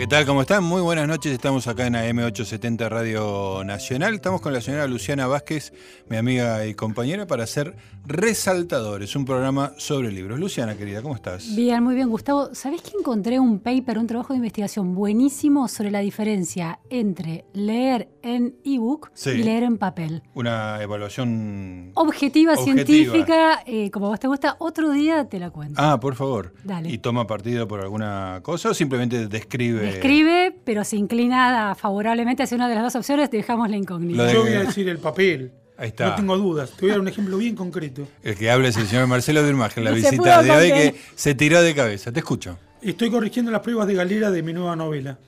¿qué tal? ¿Cómo están? Muy buenas noches. Estamos acá en AM870 Radio Nacional. Estamos con la señora Luciana Vázquez, mi amiga y compañera, para hacer Resaltadores, un programa sobre libros. Luciana, querida, ¿cómo estás? Bien, muy bien, Gustavo. ¿Sabés que encontré un paper, un trabajo de investigación buenísimo sobre la diferencia entre leer en ebook Sí. y leer en papel? Una evaluación... Objetiva, Objetiva. científica, eh, como vos te gusta, otro día te la cuento. Ah, por favor. Dale. ¿Y toma partido por alguna cosa o simplemente describe? Describe, pero se inclina favorablemente hacia una de las dos opciones, dejamos la incógnita. Lo de- Yo voy a decir el papel. Ahí está. No tengo dudas. Te voy a dar un ejemplo bien concreto. El que habla es el señor Marcelo Birmaje, la visita de hoy que se tiró de cabeza. Te escucho. Estoy corrigiendo las pruebas de galera de mi nueva novela,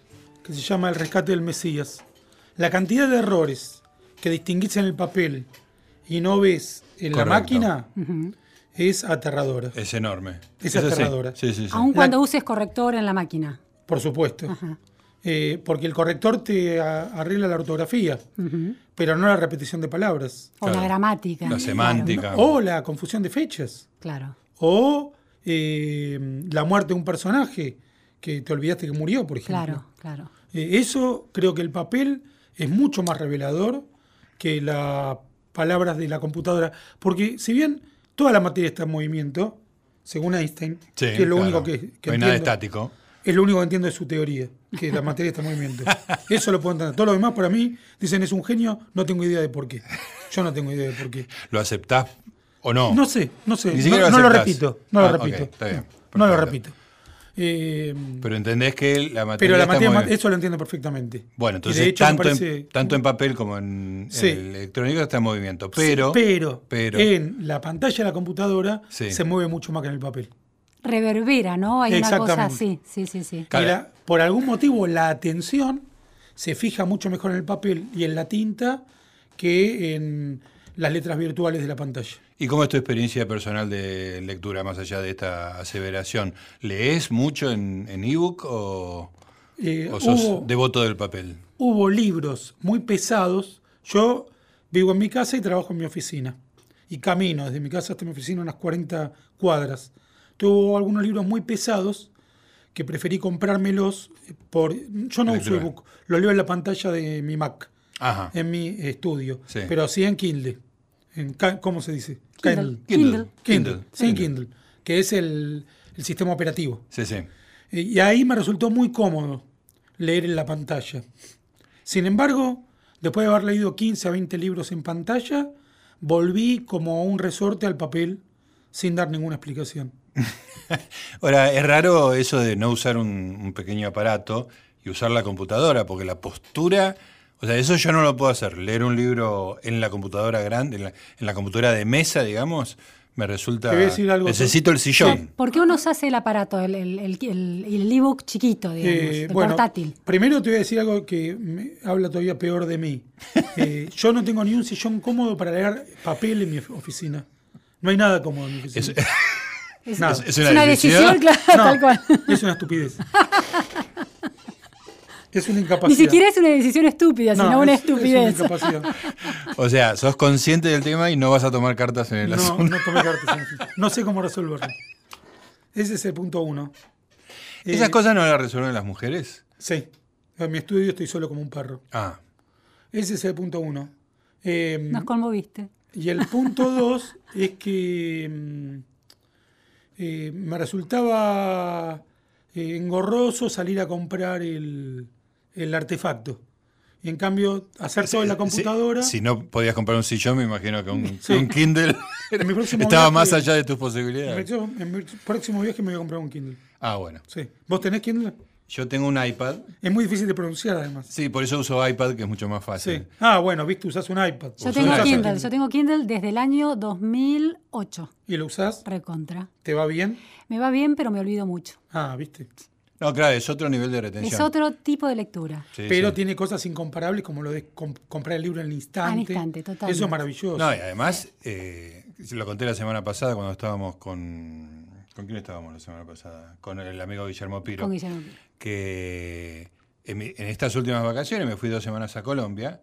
que se llama El rescate del Mesías. La cantidad de errores que distinguís en el papel y no ves en Correcto. la máquina es aterradora. Es enorme. Es Eso aterradora. Sí, sí, sí. Aun La- cuando uses corrector en la máquina. Por supuesto. Eh, porque el corrector te a- arregla la ortografía, pero no la repetición de palabras. O Claro. la gramática. La semántica. O la confusión de fechas. Claro. O eh, la muerte de un personaje que te olvidaste que murió, por ejemplo. Claro, claro. Eh, eso creo que el papel es mucho más revelador que las palabras de la computadora. Porque si bien toda la materia está en movimiento, según Einstein, Sí, que es lo claro. único que, que No hay nada estático. Es lo único que entiendo de su teoría, que la materia está en movimiento. Eso lo puedo entender. Todo lo demás para mí dicen es un genio, no tengo idea de por qué. Yo no tengo idea de por qué. ¿Lo aceptás o no? No sé, no sé. Ni No, lo no lo aceptás. repito. No lo Ah, repito. está bien, No lo repito. Eh, Pero entendés que la materia pero la está materia, muy eso lo entiendo perfectamente. Bueno, entonces de hecho tanto, parece- en, tanto en papel como en, en Sí. el electrónico está en movimiento. Pero, pero, pero- en la pantalla de la computadora Sí. se mueve mucho más que en el papel. Reverbera, ¿no? Hay una cosa así. Sí, sí, sí. Claro. Y la- por algún motivo la atención se fija mucho mejor en el papel y en la tinta que en las letras virtuales de la pantalla. ¿Y cómo es tu experiencia personal de lectura más allá de esta aseveración? ¿Lees mucho en en ebook o, Eh, o sos hubo, devoto del papel? hubo libros muy pesados. Yo vivo en mi casa y trabajo en mi oficina. Y camino desde mi casa hasta mi oficina unas 40 cuadras. Tuvo algunos libros muy pesados que preferí comprármelos por... Yo no uso ebook, lo leo en la pantalla de mi Mac, Ajá. en mi estudio. Sí. Pero sí en Kindle. En, ¿Cómo se dice? Kindle. Kindle. Kindle. Kindle. Sí, en Kindle. Que es el, el sistema operativo. Sí, sí. Y ahí me resultó muy cómodo leer en la pantalla. Sin embargo, después de haber leído 15 a 20 libros en pantalla, volví como un resorte al papel sin dar ninguna explicación. Ahora, es raro eso de no usar un, un pequeño aparato y usar la computadora, porque la postura, o sea, eso yo no lo puedo hacer. Leer un libro en la computadora grande, en la, en la computadora de mesa, digamos, me resulta... Te voy a decir algo necesito el sillón. ¿Por qué uno se hace el aparato, el el- el- el- el ebook chiquito, digamos, Eh, el bueno, portátil? primero te voy a decir algo que me habla todavía peor de mí. Eh, yo no tengo ni un sillón cómodo para leer papel en mi of- oficina. No hay nada cómodo en mi oficina. Es- Es, nada. es es una una, decisión. decisión, claro, No, tal cual. es una estupidez. es una Ni incapacidad. siquiera es una decisión estúpida, sino una es- es estupidez. incapacidad. o sea, sos consciente del tema y no vas a tomar cartas en el No, asunto. no tomé cartas. en eso. No sé cómo resolverlo. Ese es el punto uno. ¿Esas Eh, cosas no las resuelven las mujeres? Sí. En mi estudio estoy solo como un perro. Ah, Ese es el punto uno. Eh, Nos conmoviste. Y el punto dos es que mm, eh, me resultaba eh, engorroso salir a comprar el, el artefacto. Y en cambio, hacer todo en la computadora. Si, no podías comprar un sillón, me imagino que un, Sí. un Kindle En mi estaba viaje- más allá de tus En posibilidades. mi, próximo- en mi próximo viaje me voy a comprar un Kindle. Ah, bueno. Sí. ¿Vos tenés Kindle? Yo tengo un iPad. Es muy difícil de pronunciar además. Sí, por eso uso iPad, que es mucho más Sí. fácil. Ah, bueno, viste, usás un iPad. Yo tengo. Kindle, yo tengo Kindle desde el año 2008. ¿Y lo usás? Recontra. ¿Te va bien? Me va bien, pero me olvido mucho. Ah, viste. No, claro, es otro nivel de retención. Es otro tipo de lectura. Sí, Pero sí. tiene cosas incomparables como lo de comp- comprar el libro en el instante. Al instante, totalmente. Eso es maravilloso. No, y además, eh, lo conté la semana pasada cuando estábamos con. ¿Con quién estábamos la semana pasada? Con el amigo Guillermo Piro. Con Guillermo Piro. que en, mi- en estas últimas vacaciones me fui dos semanas a Colombia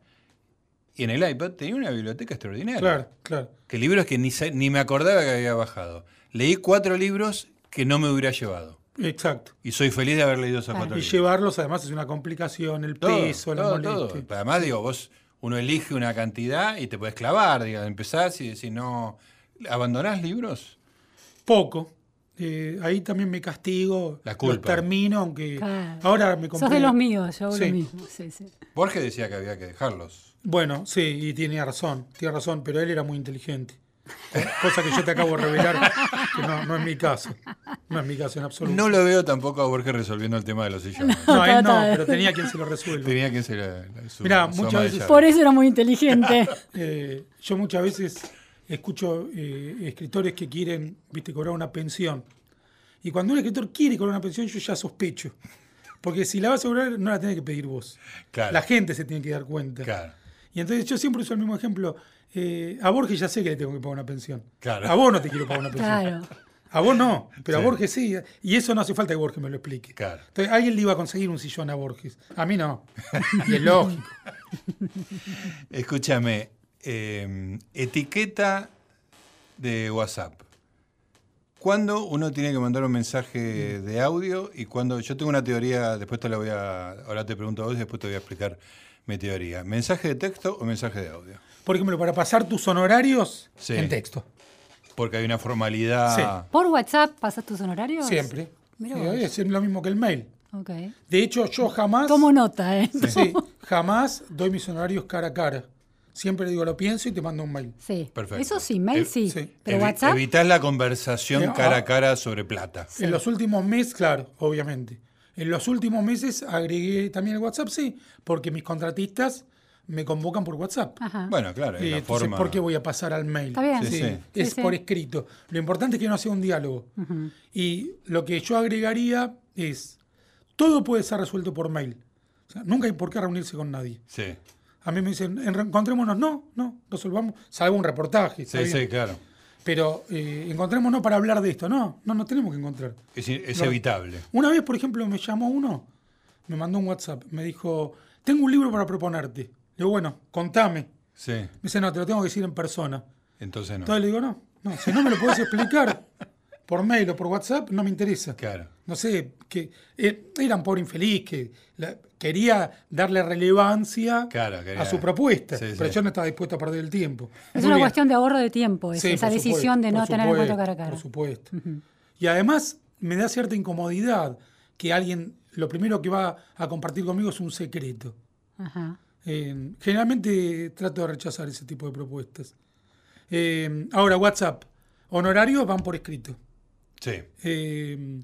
y en el iPad tenía una biblioteca extraordinaria. Claro, claro. Que libros que ni, ni me acordaba que había bajado. Leí cuatro libros que no me hubiera llevado. Exacto. Y soy feliz de haber leído esos Claro. cuatro Y libros. llevarlos, además, es una complicación, el Todo, peso, la todo, molestia. todo. Además, digo, vos, uno elige una cantidad y te puedes clavar, digo, empezás y decís, no, ¿abandonás libros? Poco. Eh, ahí también me castigo. La culpa. Los termino, aunque Claro. ahora me compré. Sos de los míos, yo hago Sí. lo mismo. Sí, sí. Borges decía que había que dejarlos. Bueno, sí, y tiene razón, tiene razón, pero él era muy inteligente. Cosa que yo te acabo de revelar, que no, no es mi caso. No es mi caso en absoluto. No lo veo tampoco a Borges resolviendo el tema de los sillones. No, él no, pero tenía quien se lo resuelva. Tenía ser la- la- su, Mirá, muchas veces-. Por eso era muy inteligente. Eh, yo muchas veces escucho eh, escritores que quieren, viste, cobrar una pensión. Y cuando un escritor quiere cobrar una pensión, yo ya sospecho. Porque si la vas a cobrar, no la tenés que pedir vos. Claro. La gente se tiene que dar cuenta. Claro. Y entonces yo siempre uso el mismo ejemplo. Eh, a Borges ya sé que le tengo que pagar una pensión. Claro. A vos no te quiero pagar una pensión. Claro. A vos no, pero Sí. a Borges sí. Y eso no hace falta que Borges me lo explique. Claro. Entonces alguien le iba a conseguir un sillón a Borges. A mí no. Y es lógico. Escúchame, eh, etiqueta de WhatsApp. ¿Cuándo uno tiene que mandar un mensaje de audio y cuando yo tengo una teoría, después te la voy a, ahora te pregunto a vos y después te voy a explicar mi teoría. ¿Mensaje de texto o mensaje de audio? Por ejemplo, para pasar tus honorarios Sí. en texto. Porque hay una formalidad. Sí. ¿Por WhatsApp pasas tus honorarios? Siempre. Mira Eh, vos. Es lo mismo que el mail. De hecho, yo jamás. Tomo nota, ¿eh? Sí, jamás doy mis honorarios cara a cara. Siempre digo lo pienso y te mando un mail. Sí. Perfecto. Eso sí, mail Eh, sí. sí. Pero Evi- WhatsApp. Evitar la conversación Eh, cara ah. a cara sobre plata. Sí. En los últimos meses, claro, obviamente. En los últimos meses agregué también el WhatsApp, sí, porque mis contratistas me convocan por WhatsApp. Ajá. Bueno, claro, es Eh, la entonces, forma. ¿por qué voy a pasar al mail? Está bien. Sí, sí. Es Sí, sí. por escrito. Lo importante es que no sea un diálogo. Y lo que yo agregaría es, todo puede ser resuelto por mail. O sea, nunca hay por qué reunirse con nadie. Sí, A mí me dicen, "En- encontrémonos. No, no, resolvamos, salvo un reportaje. sí, sí, claro. Pero eh, encontrémonos para hablar de esto. No, no nos tenemos que encontrar. Es, es No. evitable. Una vez, por ejemplo, me llamó uno, me mandó un WhatsApp, me dijo, tengo un libro para proponerte. Le digo, bueno, contame. Sí, Me dice, no, te lo tengo que decir en persona. entonces no. Entonces le digo, no, no, si no me lo puedes explicar por mail o por WhatsApp, no me interesa. Claro. No sé, que eh, era un pobre infeliz que la- quería darle relevancia Claro, quería- a su propuesta, Sí, pero sí. yo no estaba dispuesto a perder el tiempo. Es Muy una bien. cuestión de ahorro de tiempo, esa, Sí, esa por decisión supuesto, de no tener encuentro supuesto, cara a cara. Por supuesto. Y además me da cierta incomodidad que alguien, lo primero que va a compartir conmigo es un secreto. Ajá. Eh, generalmente trato de rechazar ese tipo de propuestas. Eh, ahora, WhatsApp. Honorarios van por escrito. Sí, Eh,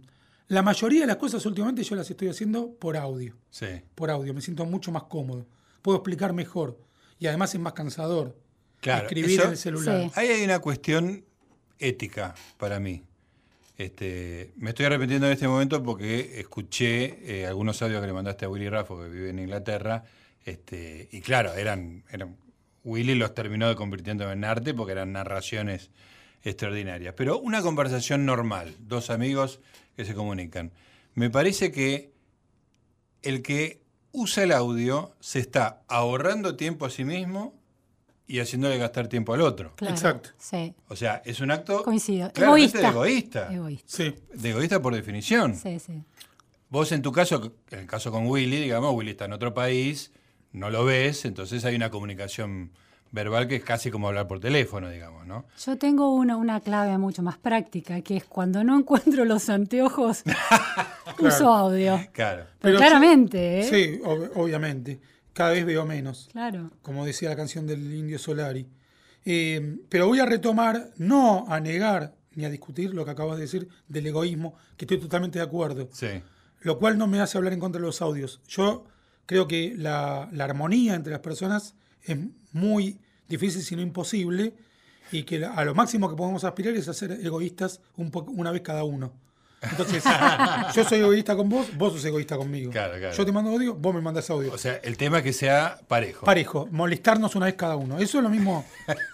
la mayoría de las cosas últimamente yo las estoy haciendo por audio. sí. Por audio, me siento mucho más cómodo. Puedo explicar mejor. Y además es más cansador. Claro, escribir eso- en el celular. Sí. Ahí hay una cuestión ética para mí. Este, me estoy arrepintiendo en este momento porque escuché eh, algunos audios que le mandaste a Willy Raffo, que vive en Inglaterra, este, y claro, eran, eran Willy los terminó convirtiendo en arte porque eran narraciones extraordinarias. Pero una conversación normal, dos amigos que se comunican. Me parece que el que usa el audio se está ahorrando tiempo a sí mismo y haciéndole gastar tiempo al otro. Claro. Exacto. Sí. O sea, es un acto Coincido. Egoísta. egoísta. Egoísta. Sí. De egoísta por definición. Sí, sí. Vos en tu caso, en el caso con Willy, digamos, Willy está en otro país, no lo ves, entonces hay una comunicación verbal que es casi como hablar por teléfono, digamos, ¿no? Yo tengo una, una clave mucho más práctica, que es cuando no encuentro los anteojos, uso audio. Claro. Pero Pero claramente, ¿eh? Sí, ob- obviamente. Cada vez veo menos. Claro. como decía la canción del Indio Solari. Eh, pero voy a retomar, no a negar ni a discutir lo que acabas de decir del egoísmo, que estoy totalmente de acuerdo, Sí. lo cual no me hace hablar en contra de los audios. Yo creo que la, la armonía entre las personas es muy difícil, si no imposible, y que a lo máximo que podemos aspirar es a ser egoístas un una vez cada uno. Entonces, yo soy egoísta con vos, vos sos egoísta conmigo. Claro, claro. Yo te mando audio, vos me mandas audio. O sea, el tema es que sea parejo. Parejo, molestarnos una vez cada uno. Eso es lo mismo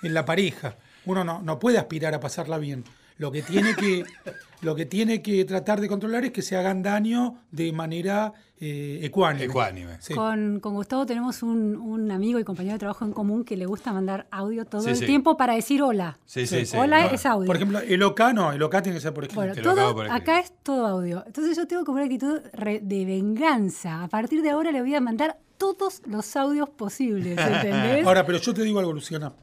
en la pareja. Uno no, no puede aspirar a pasarla bien. Lo que tiene que, lo que, tiene que tratar de controlar es que se hagan daño de manera eh, ecuánime. Ecuánime. Sí. Con, con Gustavo tenemos un, un amigo y compañero de trabajo en común que le gusta mandar audio todo Sí, el sí. tiempo para decir hola. Sí, sí, sí. Hola No, es audio. Por ejemplo, el OK no, el OK tiene que ser por escrito. Bueno, todo, por acá es todo audio. Entonces yo tengo como una actitud de venganza. A partir de ahora le voy a mandar todos los audios posibles, ¿entendés? Ahora, pero yo te digo algo, Luciana.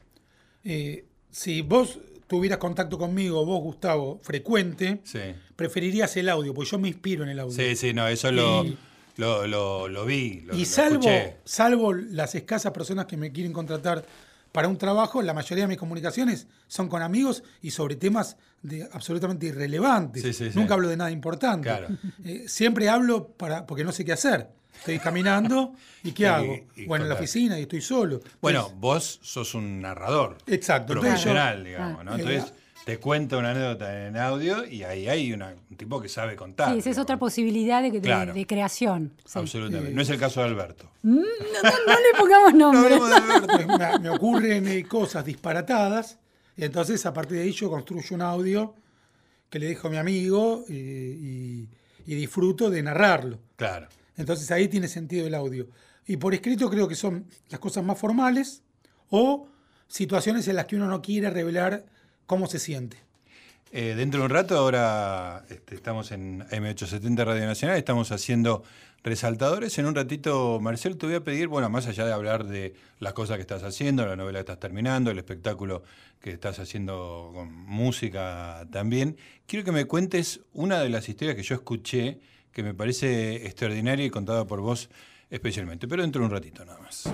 Eh, si vos tuvieras contacto conmigo, vos, Gustavo, frecuente, Sí. preferirías el audio, porque yo me inspiro en el audio. Sí, sí, no, eso lo, Y- lo, lo, lo vi. Y salvo, salvo las escasas personas que me quieren contratar para un trabajo, la mayoría de mis comunicaciones son con amigos y sobre temas de, absolutamente irrelevantes. Sí, sí, sí. Nunca hablo de nada importante. Claro. Eh, siempre hablo para, porque no sé qué hacer. Estoy caminando y ¿qué Y- hago? y bueno, en la oficina y estoy solo. Bueno, vos sos un narrador. Exacto, entonces Profesional, digamos, ¿no? Ah. Entonces te cuenta una anécdota en audio y ahí hay una- un tipo que sabe contar. sí, esa es otra posibilidad de, de- Claro. de creación. Sí. Absolutamente. No es el caso de Alberto. No, no- no le pongamos nombre. hablemos de Alberto. Me, me ocurren eh, cosas disparatadas y entonces a partir de ahí yo construyo un audio que le dejo a mi amigo eh, y, y disfruto de narrarlo. Claro. Entonces ahí tiene sentido el audio. Y por escrito creo que son las cosas más formales o situaciones en las que uno no quiere revelar cómo se siente. Eh, dentro de un rato, ahora este, estamos en M870 Radio Nacional, estamos haciendo resaltadores. En un ratito, Marcel, te voy a pedir, bueno, más allá de hablar de las cosas que estás haciendo, la novela que estás terminando, el espectáculo que estás haciendo con música también, quiero que me cuentes una de las historias que yo escuché que me parece extraordinaria y contada por vos especialmente. Pero dentro de un ratito nada más.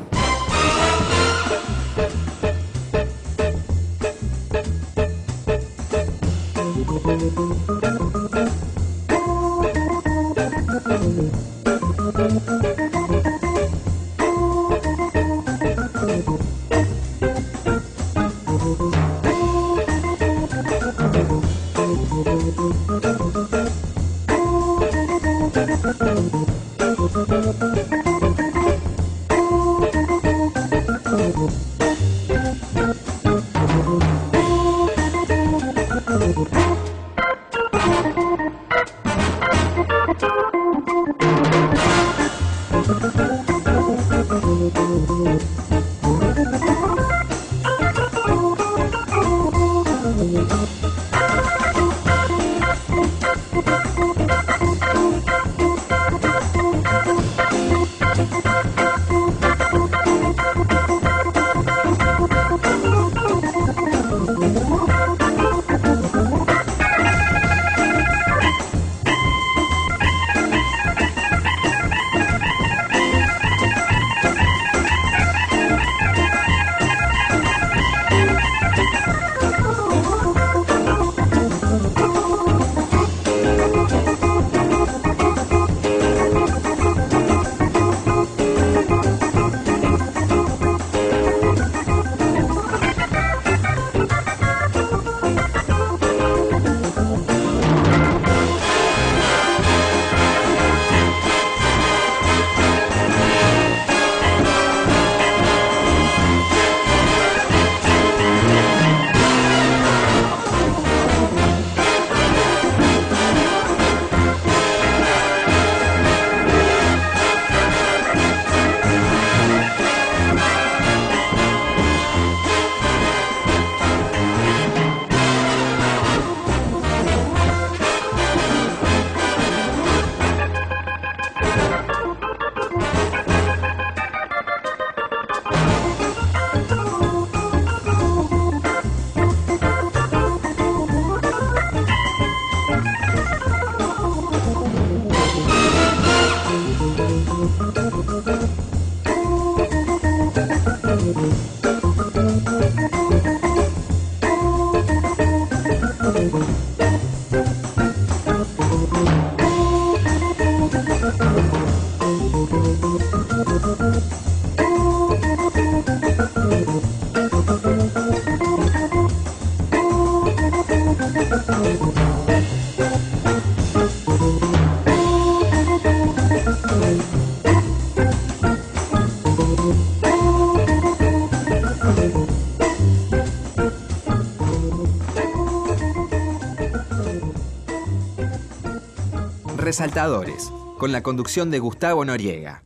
Resaltadores, con la conducción de Gustavo Noriega.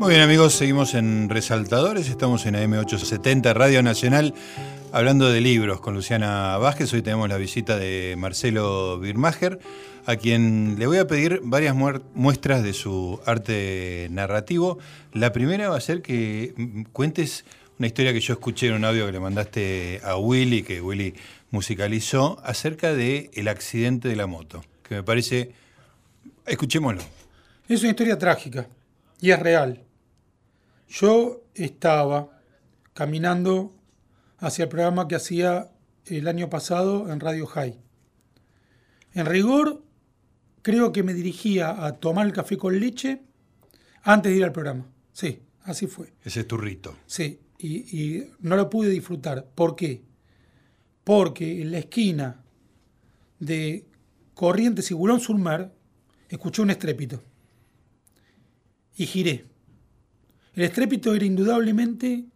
Muy bien amigos, seguimos en Resaltadores, estamos en AM870 Radio Nacional hablando de libros con Luciana Vázquez. Hoy tenemos la visita de Marcelo Birmacher, a quien le voy a pedir varias muestras de su arte narrativo. La primera va a ser que cuentes una historia que yo escuché en un audio que le mandaste a Willy, que Willy musicalizó, acerca del el accidente de la moto, que me parece... Escuchémoslo. Es una historia trágica y es real. Yo estaba caminando hacia el programa que hacía el año pasado en Radio High. En rigor, creo que me dirigía a tomar el café con leche antes de ir al programa. Sí, así fue. Ese es tu rito. Sí, y, no lo pude disfrutar. ¿Por qué? Porque en la esquina de Corrientes y Bulón Surmar escuché un estrépito. Y giré. El estrépito era indudablemente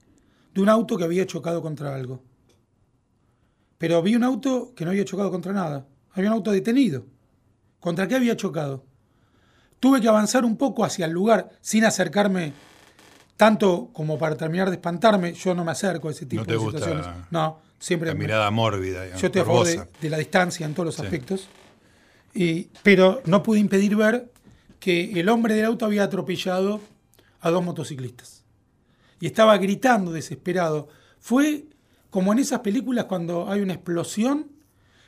de un auto que había chocado contra algo. Pero vi un auto que no había chocado contra nada. Había un auto detenido. ¿Contra qué había chocado? Tuve que avanzar un poco hacia el lugar sin acercarme tanto como para terminar de espantarme. Yo no me acerco a ese tipo de situaciones. no, siempre. La mirada mórbida. yo estoy a favor de, la distancia en todos los aspectos. Y, pero no pude impedir ver que el hombre del auto había atropellado a dos motociclistas. Y estaba gritando desesperado. Fue como en esas películas cuando hay una explosión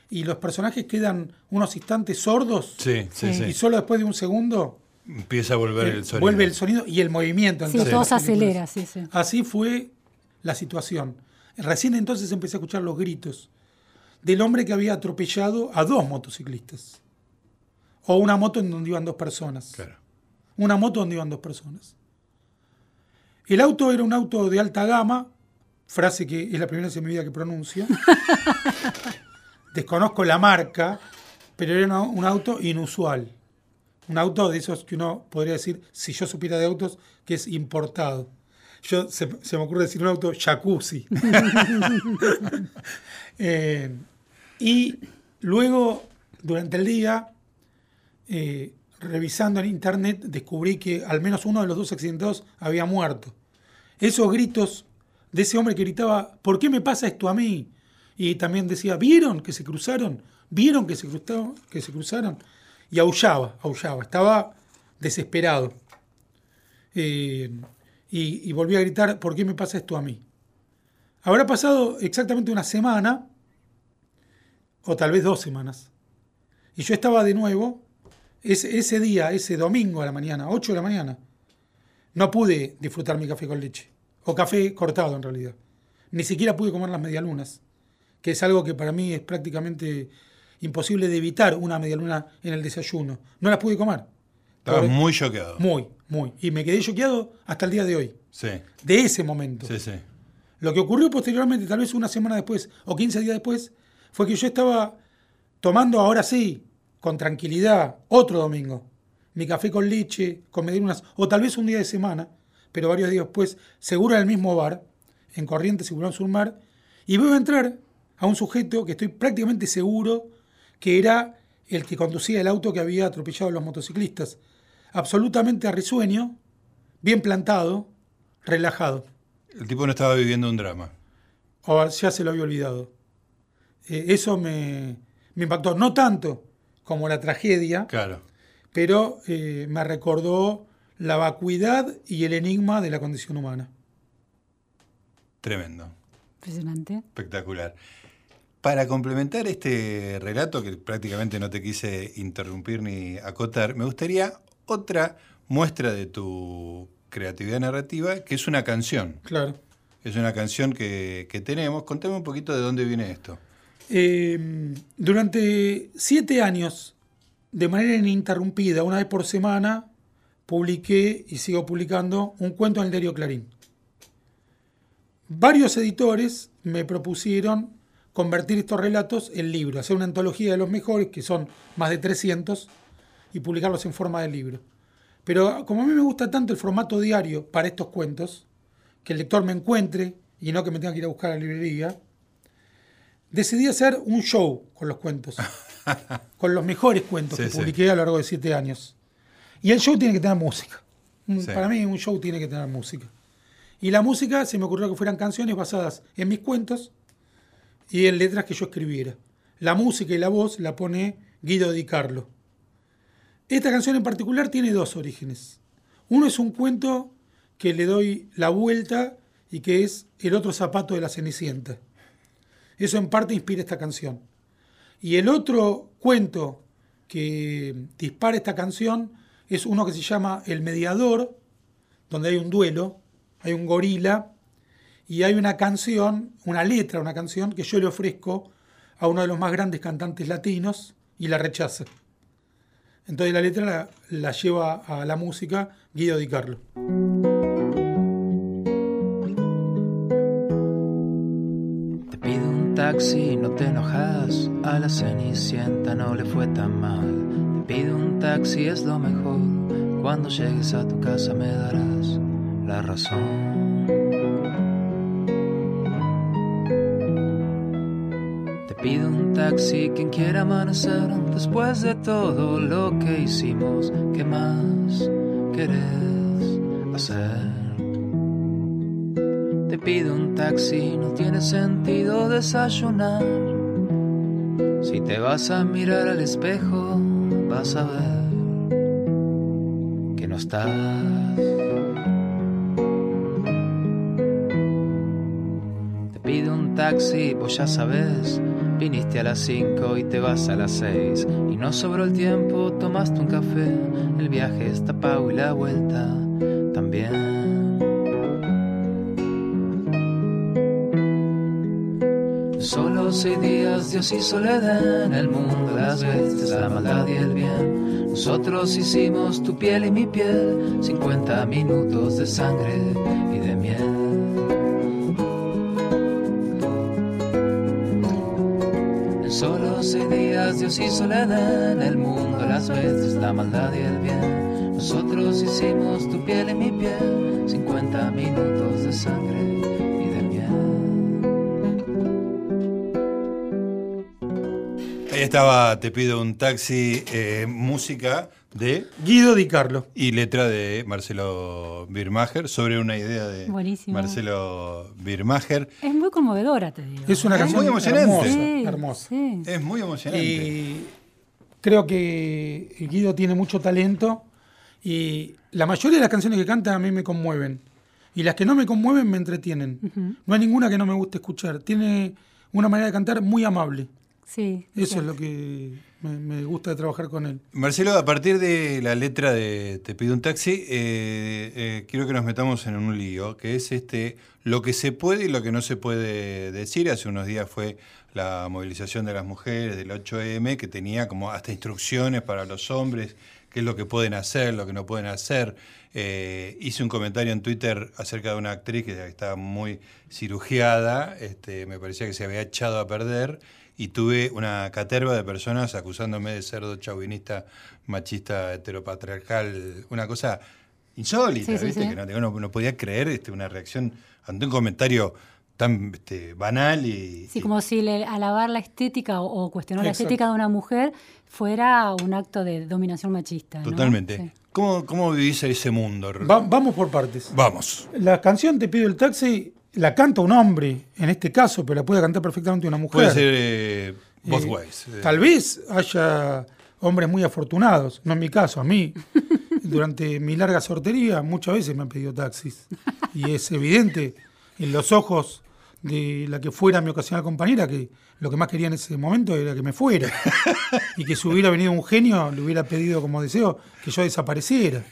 y los personajes quedan unos instantes sordos sí, sí, y solo después de un segundo empieza a volver el sonido. Vuelve el sonido y el movimiento. Sí, todo se acelera, sí, sí. Así fue la situación. Recién entonces empecé a escuchar los gritos del hombre que había atropellado a dos motociclistas. O una moto en donde iban dos personas. Claro. Una moto donde iban dos personas. El auto era un auto de alta gama, frase que es la primera vez en mi vida que pronuncio. Desconozco la marca, pero era un auto inusual. Un auto de esos que uno podría decir, si yo supiera de autos, que es importado. Yo se, me ocurre decir un auto jacuzzi. Eh, y luego, durante el día, eh, revisando en internet, descubrí que al menos uno de los dos accidentados había muerto. Esos gritos de ese hombre que gritaba, ¿por qué me pasa esto a mí? Y también decía, ¿vieron que se cruzaron? ¿Vieron que se? Que se cruzaron? Y aullaba, aullaba, estaba desesperado. Eh, y, volví a gritar, ¿por qué me pasa esto a mí? Habrá pasado exactamente una semana, o tal vez dos semanas. Y yo estaba de nuevo ese, día, ese domingo a la mañana, 8 de la mañana, no pude disfrutar mi café con leche. O café cortado en realidad. Ni siquiera pude comer las medialunas, que es algo que para mí es prácticamente imposible de evitar una medialuna en el desayuno. No las pude comer. Estaba muy choqueado. Muy, muy. Y me quedé choqueado hasta el día de hoy. Sí. De ese momento. Sí, sí. Lo que ocurrió posteriormente, tal vez una semana después o 15 días después, fue que yo estaba tomando ahora sí con tranquilidad, otro domingo, mi café con leche, con medialunas, o tal vez un día de semana, pero varios días después, seguro en el mismo bar, en Corrientes y Sur Mar, y veo entrar a un sujeto que estoy prácticamente seguro que era el que conducía el auto que había atropellado a los motociclistas. Absolutamente risueño, bien plantado, relajado. El tipo no estaba viviendo un drama. O ya se lo había olvidado. Eh, eso me, me impactó. No tanto como la tragedia, claro. pero eh, me recordó la vacuidad y el enigma de la condición humana. Tremendo. Impresionante. Espectacular. Para complementar este relato, que prácticamente no te quise interrumpir ni acotar, me gustaría otra muestra de tu creatividad narrativa, que es una canción. Claro. Es una canción que, que tenemos. Contame un poquito de dónde viene esto. Eh, durante siete años, de manera ininterrumpida, una vez por semana, publiqué y sigo publicando un cuento en el diario Clarín. Varios editores me propusieron convertir estos relatos en libros, hacer una antología de los mejores, que son más de 300, y publicarlos en forma de libro. Pero como a mí me gusta tanto el formato diario para estos cuentos, que el lector me encuentre y no que me tenga que ir a buscar a la librería, decidí hacer un show con los cuentos. con los mejores cuentos Sí, que sí. publiqué a lo largo de siete años. Y el show tiene que tener música. Sí. Para mí un show tiene que tener música. Y la música se me ocurrió que fueran canciones basadas en mis cuentos y en letras que yo escribiera. La música y la voz la pone Guido Di Carlo. Esta canción en particular tiene dos orígenes. Uno es un cuento que le doy la vuelta y que es El otro zapato de la Cenicienta. Eso en parte inspira esta canción. Y el otro cuento que dispara esta canción es uno que se llama El Mediador, donde hay un duelo, hay un gorila y hay una canción, una letra, una canción que yo le ofrezco a uno de los más grandes cantantes latinos y la rechaza. Entonces la letra la, la lleva a la música Guido Di Carlo. Te pido un taxi, no te enojas. A la cenicienta no le fue tan mal. Te pido un taxi, es lo mejor. Cuando llegues a tu casa me darás la razón. Pido un taxi, quien quiera amanecer. Después de todo lo que hicimos, ¿qué más querés hacer? Te pido un taxi, no tiene sentido desayunar. Si te vas a mirar al espejo, vas a ver que no estás. Te pido un taxi, vos ya sabes. Viniste a las 5 y te vas a las 6. Y no sobró el tiempo, tomaste un café. El viaje está pago y la vuelta también. Solo seis días, Dios y soledad en el mundo, las bestias, la maldad y el bien. Nosotros hicimos tu piel y mi piel, 50 minutos de sangre En solo seis días, Dios y soledad en el mundo, las bestias, la maldad y el bien. Nosotros hicimos tu piel y mi piel, 50 minutos de sangre y de miel. Ahí estaba, te pido un taxi, eh, música de Guido Di Carlo. y letra de Marcelo Birmacher sobre una idea de Buenísimo. Marcelo Birmacher. Es muy conmovedora, te digo. Es una Es canción muy emocionante. hermosa, Sí, hermosa. sí. Es muy emocionante. Y creo que Guido tiene mucho talento y la mayoría de las canciones que canta a mí me conmueven. Y las que no me conmueven me entretienen. No hay ninguna que no me guste escuchar. Tiene una manera de cantar muy amable. Sí. Eso es lo que me, gusta trabajar con él. Marcelo, a partir de la letra de Te pido un taxi, eh, eh, quiero que nos metamos en un lío, que es este lo que se puede y lo que no se puede decir. Hace unos días fue la movilización de las mujeres del 8M, que tenía como hasta instrucciones para los hombres, qué es lo que pueden hacer, lo que no pueden hacer. Eh, hice un comentario en Twitter acerca de una actriz que estaba muy cirugiada, este, me parecía que se había echado a perder y tuve una caterva de personas acusándome de cerdo chauvinista, machista, heteropatriarcal, una cosa insólita, Sí, sí, ¿viste? sí. Que no, no podía creer este, una reacción ante un comentario tan este, banal y... Sí, y- como si le- alabar la estética o, o cuestionar la estética de una mujer fuera un acto de dominación machista. ¿no? Totalmente. Sí. ¿Cómo, ¿Cómo vivís ese mundo? Va- vamos por partes. Vamos. La canción Te pido el taxi la canta un hombre, en este caso, pero la puede cantar perfectamente una mujer. Puede ser eh, both Eh, ways. eh. Tal vez haya hombres muy afortunados, no en mi caso, a mí. Durante mi larga sortería muchas veces me han pedido taxis. Y es evidente en los ojos de la que fuera mi ocasional compañera que lo que más quería en ese momento era que me fuera. Y que si hubiera venido un genio le hubiera pedido como deseo que yo desapareciera.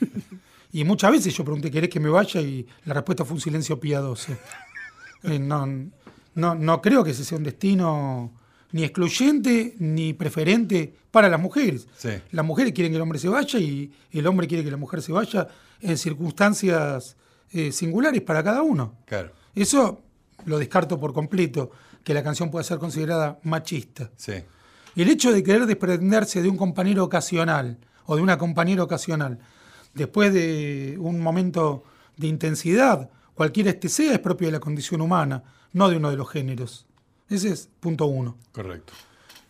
Y muchas veces yo pregunté, ¿querés que me vaya? Y la respuesta fue un silencio piadoso. Eh, no, no, no creo que ese sea un destino ni excluyente ni preferente para las mujeres. Sí. Las mujeres quieren que el hombre se vaya y el hombre quiere que la mujer se vaya en circunstancias eh, singulares para cada uno. Claro, Eso lo descarto por completo, que la canción pueda ser considerada machista. sí. El hecho de querer desprenderse de un compañero ocasional o de una compañera ocasional después de un momento de intensidad, cualquiera este sea, es propio de la condición humana, no de uno de los géneros. Ese es punto uno. Correcto.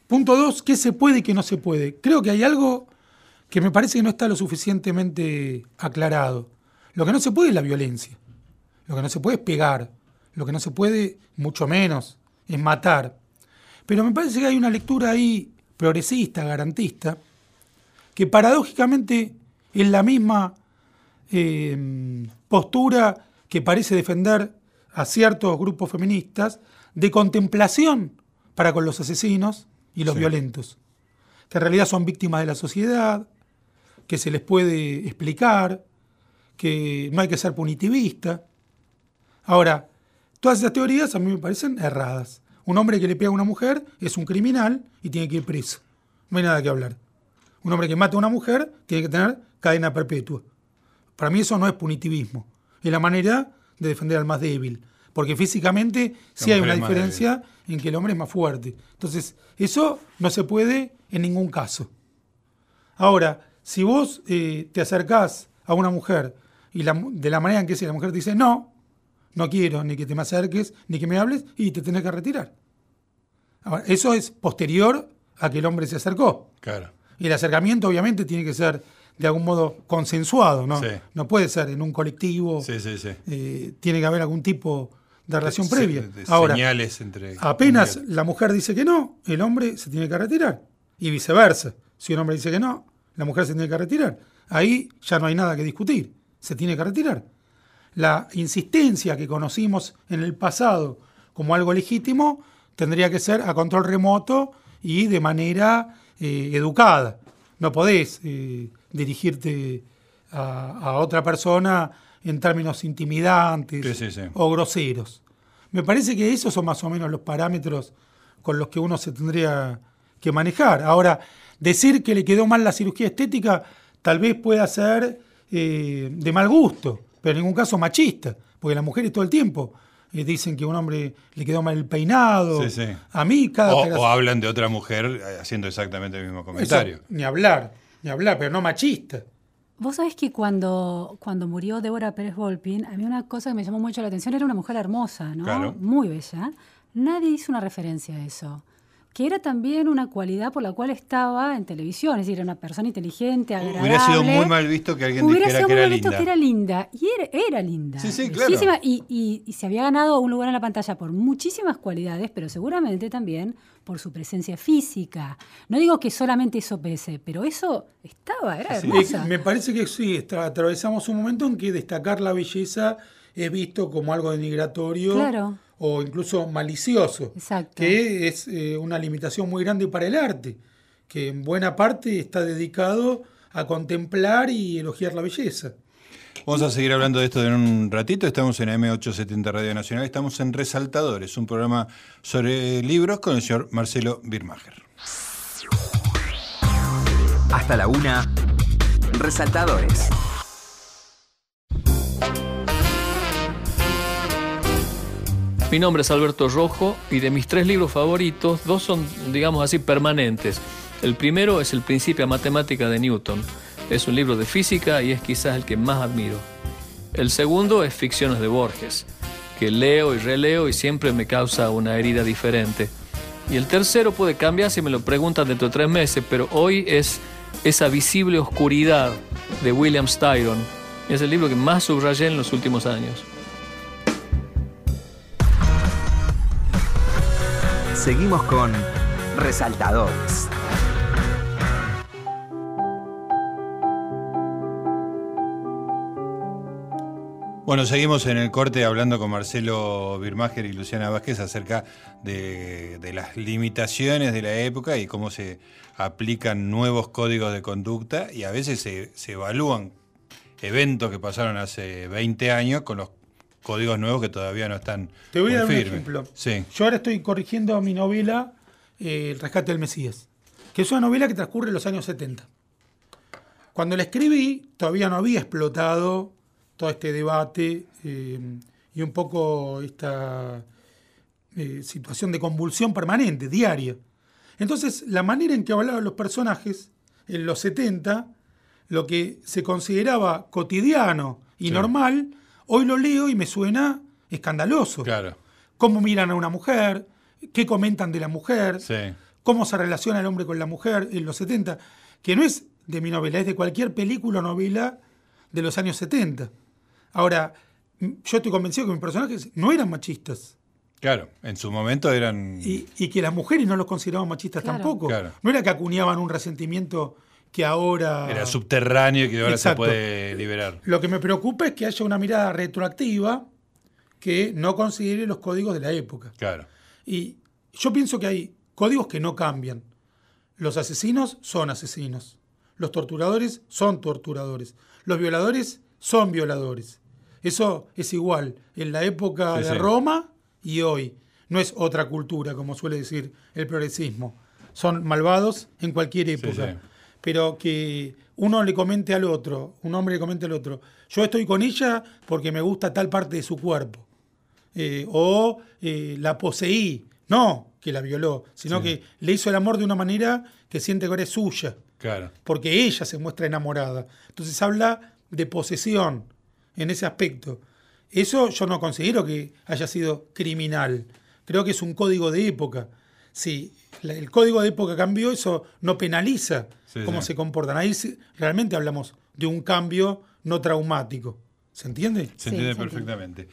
Punto dos, ¿qué se puede y qué no se puede? Creo que hay algo que me parece que no está lo suficientemente aclarado. Lo que no se puede es la violencia. Lo que no se puede es pegar. Lo que no se puede, mucho menos, es matar. Pero me parece que hay una lectura ahí progresista, garantista, que paradójicamente es la misma eh, postura que parece defender a ciertos grupos feministas de contemplación para con los asesinos y los Sí. violentos, que en realidad son víctimas de la sociedad, que se les puede explicar, que no hay que ser punitivista. Ahora, todas esas teorías a mí me parecen erradas. Un hombre que le pega a una mujer es un criminal y tiene que ir preso. No hay nada que hablar. Un hombre que mata a una mujer tiene que tener cadena perpetua. Para mí eso no es punitivismo. Es la manera de defender al más débil. Porque físicamente sí hay una diferencia en que el hombre es más fuerte. Entonces, eso no se puede en ningún caso. Ahora, si vos eh, te acercás a una mujer y la de la manera en que sea, la mujer te dice no, no quiero ni que te me acerques, ni que me hables, y te tenés que retirar. Ahora, eso es posterior a que el hombre se acercó. Claro. Y el acercamiento obviamente tiene que ser de algún modo consensuado, ¿no? Sí. No puede ser en un colectivo, Sí, sí, sí. eh, tiene que haber algún tipo de relación Se- previa. de Ahora, señales entre. apenas la mujer dice que no, el hombre se tiene que retirar. Y viceversa. Si un hombre dice que no, la mujer se tiene que retirar. Ahí ya no hay nada que discutir. Se tiene que retirar. La insistencia que conocimos en el pasado como algo legítimo tendría que ser a control remoto y de manera eh, educada. No podés eh, dirigirte a, a otra persona en términos intimidantes Sí, sí, sí. o groseros. Me parece que esos son más o menos los parámetros con los que uno se tendría que manejar. Ahora, decir que le quedó mal la cirugía estética tal vez pueda ser eh, de mal gusto, pero en ningún caso machista, porque las mujeres todo el tiempo eh, dicen que a un hombre le quedó mal el peinado. A mí cada O, o hablan de otra mujer eh, haciendo exactamente el mismo Eso, comentario. ni hablar, ni hablar, pero no machista. Vos sabés que cuando, cuando murió Débora Pérez Volpin, a mí una cosa que me llamó mucho la atención era una mujer hermosa, ¿no? Claro. Muy bella. Nadie hizo una referencia a eso. Que era también una cualidad por la cual estaba en televisión, es decir, era una persona inteligente, agradable. Hubiera sido muy mal visto que alguien Hubiera dijera sido que muy era mal visto linda. que era linda. Y era, era linda. Sí, sí, claro. Y, y- y se había ganado un lugar en la pantalla por muchísimas cualidades, pero seguramente también por su presencia física. No digo que solamente eso pese, pero eso estaba, era Sí. hermosa. Eh, me parece que sí, está- atravesamos un momento en que destacar la belleza es visto como algo denigratorio Claro. O incluso malicioso, Exacto. que es eh, una limitación muy grande para el arte, que en buena parte está dedicado a contemplar y elogiar la belleza. Vamos a seguir hablando de esto en un ratito. Estamos en M870 Radio Nacional. Estamos en Resaltadores, un programa sobre libros con el señor Marcelo Birmacher. Hasta la una. Resaltadores. Mi nombre es Alberto Rojo y de mis tres libros favoritos, dos son, digamos así, permanentes. El primero es El Principia Matemática de Newton. Es un libro de física y es quizás el que más admiro. El segundo es Ficciones de Borges, que leo y releo y siempre me causa una herida diferente. Y el tercero puede cambiar si me lo preguntan dentro de tres meses, pero hoy es Esa visible oscuridad de William Styron. Es el libro que más subrayé en los últimos años. Seguimos con Resaltadores. Bueno, seguimos en el corte hablando con Marcelo Birmacher y Luciana Vázquez acerca de, de las limitaciones de la época y cómo se aplican nuevos códigos de conducta y a veces se, se evalúan eventos que pasaron hace 20 años con los códigos nuevos que todavía no están Te voy a dar un ejemplo. Sí, Yo ahora estoy corrigiendo mi novela eh, El rescate del Mesías, que es una novela que transcurre en los años 70. Cuando la escribí, todavía no había explotado todo este debate eh, y un poco esta eh, situación de convulsión permanente, diaria. Entonces, la manera en que hablaban los personajes en los 70, lo que se consideraba cotidiano y Sí. normal, hoy lo leo y me suena escandaloso claro. cómo miran a una mujer, qué comentan de la mujer, Sí. cómo se relaciona el hombre con la mujer en los 70, que no es de mi novela, es de cualquier película o novela de los años 70. Ahora, yo estoy convencido que mis personajes no eran machistas Claro, en su momento eran. y, y que las mujeres no los consideraban machistas Claro. tampoco. Claro. No era que acuñaban un resentimiento que ahora... Era subterráneo y que ahora Exacto. se puede liberar. Lo que me preocupa es que haya una mirada retroactiva que no considere los códigos de la época. Claro. Y yo pienso que hay códigos que no cambian. Los asesinos son asesinos. Los torturadores son torturadores. Los violadores son violadores. Eso es igual en la época Sí, de sí. Roma y hoy. No es otra cultura, como suele decir el progresismo. Son malvados en cualquier época. sí. Pero que uno le comente al otro, un hombre le comente al otro, yo estoy con ella porque me gusta tal parte de su cuerpo eh, o eh, la poseí. No que la violó, sino Sí. que le hizo el amor de una manera que siente que ahora es suya, Claro. porque ella se muestra enamorada. Entonces habla de posesión en ese aspecto. Eso yo no considero que haya sido criminal. Creo que es un código de época. Si la- el código de época cambió, eso no penaliza Sí, cómo sí. se comportan. Ahí realmente hablamos de un cambio no traumático. ¿Se entiende? Se Sí, entiende se entiende. perfectamente.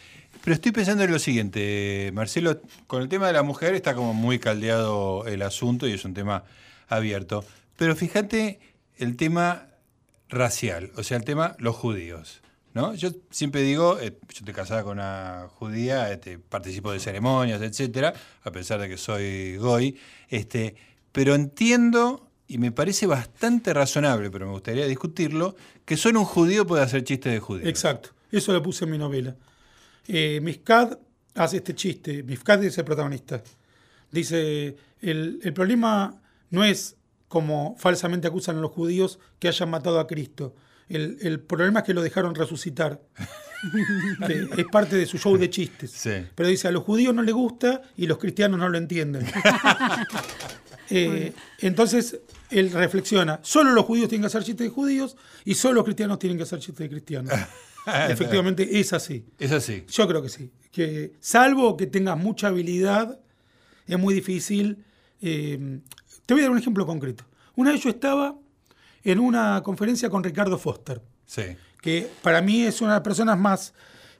Pero estoy pensando en lo siguiente, Marcelo, con el tema de la mujer está como muy caldeado el asunto y es un tema abierto. Pero fíjate el tema racial, o sea, el tema los judíos. ¿No? Yo siempre digo, eh, yo estoy casada con una judía, este, participo de ceremonias, etcétera, a pesar de que soy goy, este, pero entiendo y me parece bastante razonable, pero me gustaría discutirlo, que solo un judío puede hacer chistes de judíos. Exacto. Eso lo puse en mi novela. Eh, Mifkad hace este chiste. Mifkad es el protagonista. Dice, el, el problema no es como falsamente acusan a los judíos que hayan matado a Cristo. El, el problema es que lo dejaron resucitar. Que es parte de su show de chistes. Sí. Pero dice, a los judíos no les gusta y los cristianos no lo entienden. Eh, entonces, él reflexiona, solo los judíos tienen que hacer chistes de judíos y solo los cristianos tienen que hacer chistes de cristianos. Efectivamente, es así. Es así. Yo creo que sí. Que salvo que tengas mucha habilidad, es muy difícil. eh, te voy a dar un ejemplo concreto. Una vez yo estaba en una conferencia con Ricardo Foster, Sí. que para mí es una de las personas más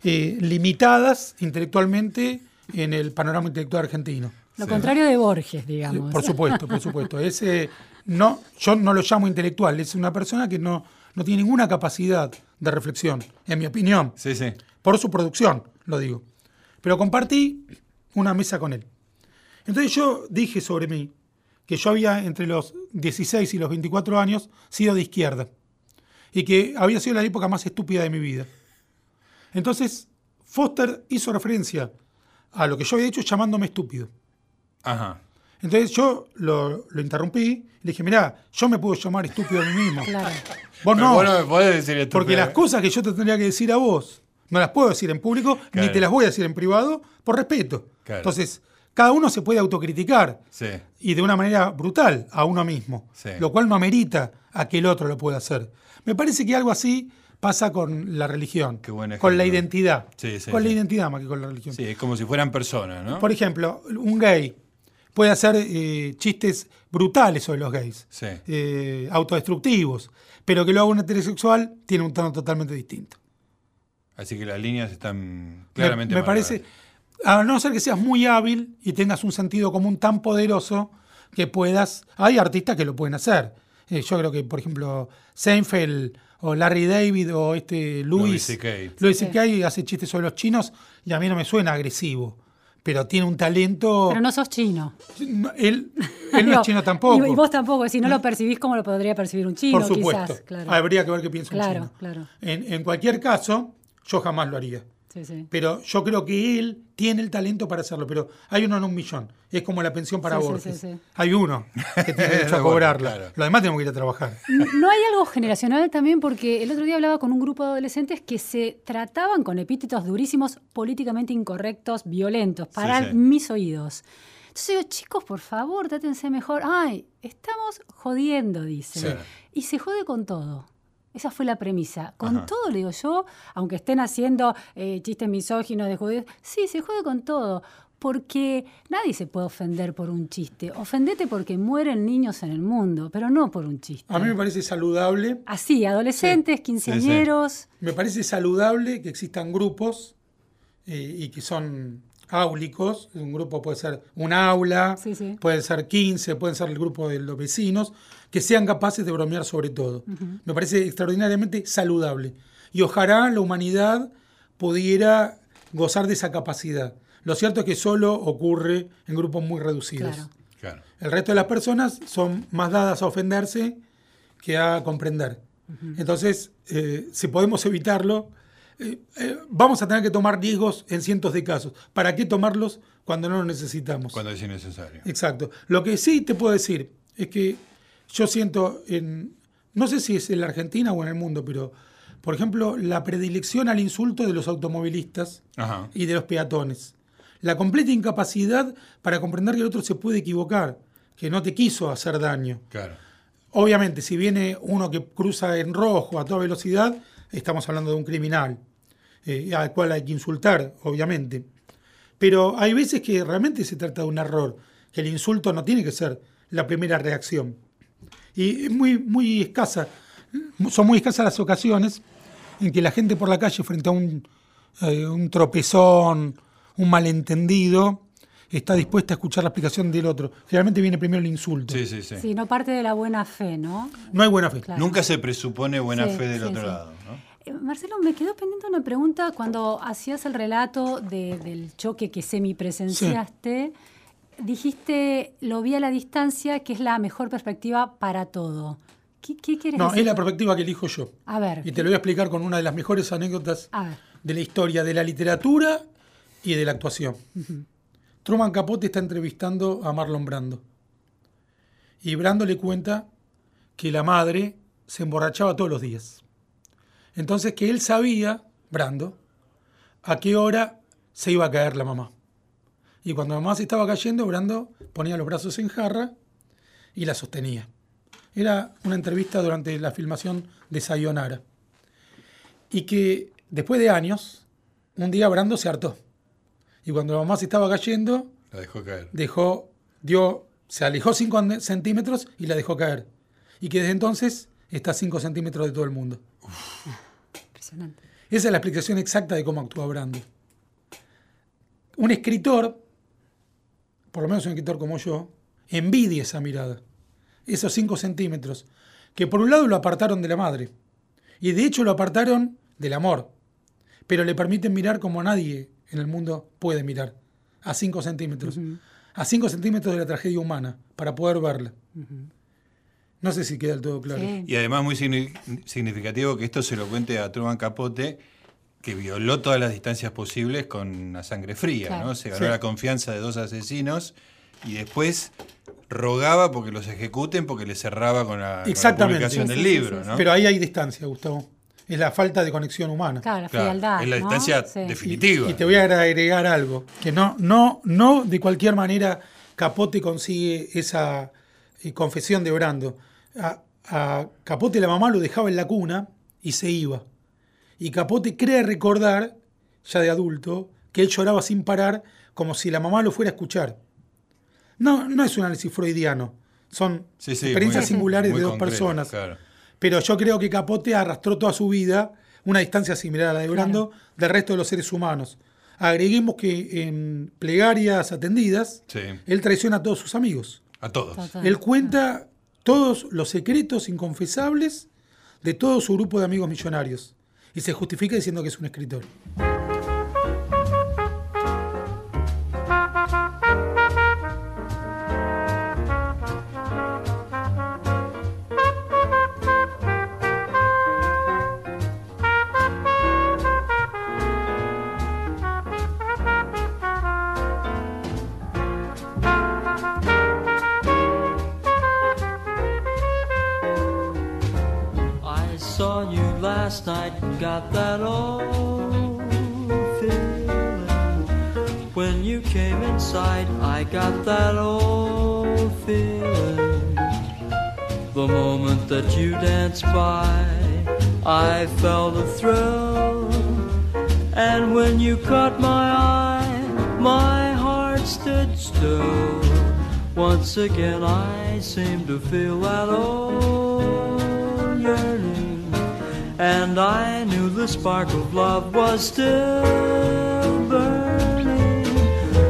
eh, limitadas intelectualmente en el panorama intelectual argentino. Lo contrario de Borges, digamos. Por supuesto, por supuesto. Ese, no, yo no lo llamo intelectual, es una persona que no, no tiene ninguna capacidad de reflexión, en mi opinión, Sí, sí. por su producción, lo digo. Pero compartí una mesa con él. Entonces yo dije sobre mí que yo había entre los 16 y los 24 años sido de izquierda y que había sido la época más estúpida de mi vida. Entonces Foster hizo referencia a lo que yo había dicho llamándome estúpido. Ajá. Entonces yo lo, lo interrumpí y le dije, mirá, yo me puedo llamar estúpido a mí mismo. Claro. Vos no, vos no me podés decir esto. porque las cosas que yo te tendría que decir a vos, no las puedo decir en público, Claro. ni te las voy a decir en privado, por respeto. Claro. Entonces, cada uno se puede autocriticar Sí. y de una manera brutal a uno mismo, Sí. lo cual no amerita a que el otro lo pueda hacer. Me parece que algo así pasa con la religión, con la identidad, Sí, sí, con la identidad más que con la religión. Sí, es como si fueran personas, ¿no? Por ejemplo, un gay puede hacer eh, chistes brutales sobre los gays, eh, autodestructivos, pero que lo haga un heterosexual tiene un tono totalmente distinto. Así que las líneas están Me- claramente me, marcadas. parece, a no ser que seas muy hábil y tengas un sentido común tan poderoso que puedas. Hay artistas que lo pueden hacer. Eh, yo creo que, por ejemplo, Seinfeld o Larry David o este Louis Louis C.K.. Hace chistes sobre los chinos y a mí no me suena agresivo. Pero tiene un talento. Pero no sos chino. No, él, él no es chino tampoco. Y, vos tampoco, si no lo percibís como lo podría percibir un chino, Por supuesto. quizás. Claro. Habría que ver qué piensa un Claro, chino. claro. En, en cualquier caso, yo jamás lo haría. Sí, sí. Pero yo creo que él tiene el talento para hacerlo. Pero hay uno en un millón. Es como la pensión para Sí, sí, Borges. sí, sí. Hay uno que tiene derecho a Bueno, cobrarla. claro. Los demás tenemos que ir a trabajar. ¿No hay algo generacional también? Porque el otro día hablaba con un grupo de adolescentes que se trataban con epítetos durísimos, políticamente incorrectos, violentos, para sí. mis oídos. Entonces digo, chicos, por favor, trátense mejor. Ay, estamos jodiendo, dicen. Sí. Y se jode con todo. Esa fue la premisa. Con Ajá. todo, le digo yo, aunque estén haciendo eh, chistes misóginos de judíos, sí, se jode con todo. porque nadie se puede ofender por un chiste. Ofendete porque mueren niños en el mundo, pero no por un chiste. A mí me parece saludable, Así, adolescentes, quinceañeros. me parece saludable que existan grupos eh, y que son áulicos. Un grupo puede ser un aula, Sí, sí. puede ser 15, pueden ser el grupo de los vecinos, que sean capaces de bromear sobre todo. Me parece extraordinariamente saludable. Y ojalá la humanidad pudiera gozar de esa capacidad. Lo cierto es que solo ocurre en grupos muy reducidos. Claro. Claro. El resto de las personas son más dadas a ofenderse que a comprender. Entonces, eh, si podemos evitarlo, eh, eh, vamos a tener que tomar riesgos en cientos de casos. ¿Para qué tomarlos cuando no los necesitamos? Cuando es innecesario. Exacto. Lo que sí te puedo decir es que yo siento en, no sé si es en la Argentina o en el mundo, pero, por ejemplo, la predilección al insulto de los automovilistas Ajá. y de los peatones. La completa incapacidad para comprender que el otro se puede equivocar, que no te quiso hacer daño. Claro. Obviamente, si viene uno que cruza en rojo a toda velocidad, estamos hablando de un criminal, eh, al cual hay que insultar, obviamente. Pero hay veces que realmente se trata de un error, que el insulto no tiene que ser la primera reacción. Y es muy, muy escasa, son muy escasas las ocasiones en que la gente por la calle frente a un, eh, un tropezón, un malentendido, está dispuesta a escuchar la explicación del otro. Generalmente viene primero el insulto. Sí, sí, sí. Sí, no parte de la buena fe, ¿no? No hay buena fe. Claro. Nunca se presupone buena Sí, fe del sí, otro sí. lado, ¿no? Marcelo, me quedó pendiente una pregunta cuando hacías el relato de- del choque que semipresenciaste. Dijiste, lo vi a la distancia, que es la mejor perspectiva para todo. ¿Qué, qué quieres No, decir? es la perspectiva que elijo yo. A ver, Y te lo voy a explicar con una de las mejores anécdotas de la historia de la literatura y de la actuación. Truman Capote está entrevistando a Marlon Brando. Y Brando le cuenta que la madre se emborrachaba todos los días. Entonces que él sabía, Brando, a qué hora se iba a caer la mamá. Y cuando la mamá se estaba cayendo, Brando ponía los brazos en jarra y la sostenía. Era una entrevista durante la filmación de Sayonara. Y que después de años, un día Brando se hartó. Y cuando la mamá se estaba cayendo, La dejó caer. dejó, dio, se alejó 5 centímetros y la dejó caer. Y que desde entonces está a 5 centímetros de todo el mundo. Impresionante. Esa es la explicación exacta de cómo actúa Brando. Un escritor, por lo menos un escritor como yo, envidia esa mirada, esos 5 centímetros, que por un lado lo apartaron de la madre, y de hecho lo apartaron del amor, pero le permiten mirar como nadie en el mundo puede mirar, a 5 centímetros, a 5 centímetros de la tragedia humana, para poder verla. No sé si queda del todo claro. Sí. Y además muy signi- significativo que esto se lo cuente a Truman Capote, que violó todas las distancias posibles con la sangre fría, Claro. ¿no? Se ganó Sí. la confianza de dos asesinos y después rogaba porque los ejecuten porque le cerraba con la, con la Exactamente. publicación Sí, del libro, sí, ¿no? Pero ahí hay distancia, Gustavo. Es la falta de conexión humana. Claro, la Claro, frialdad. es la ¿no? distancia Sí. definitiva. Y te voy a agregar algo, que no, no, no de cualquier manera Capote consigue esa eh, confesión de Brando. A, a Capote la mamá lo dejaba en la cuna y se iba. Y Capote cree recordar, ya de adulto, que él lloraba sin parar como si la mamá lo fuera a escuchar. No, no es un análisis freudiano, son Sí, sí, experiencias muy- singulares muy de dos concreto, personas. claro. Pero yo creo que Capote arrastró toda su vida una distancia similar a la de Brando del resto de los seres humanos. Agreguemos que en plegarias atendidas, Sí. él traiciona a todos sus amigos. A todos. Total. Él cuenta todos los secretos inconfesables de todo su grupo de amigos millonarios. Y se justifica diciendo que es un escritor. Danced by, I felt a thrill. And when you caught my eye, my heart stood still. Once again I seemed to feel that old yearning, and I knew the spark of love was still burning.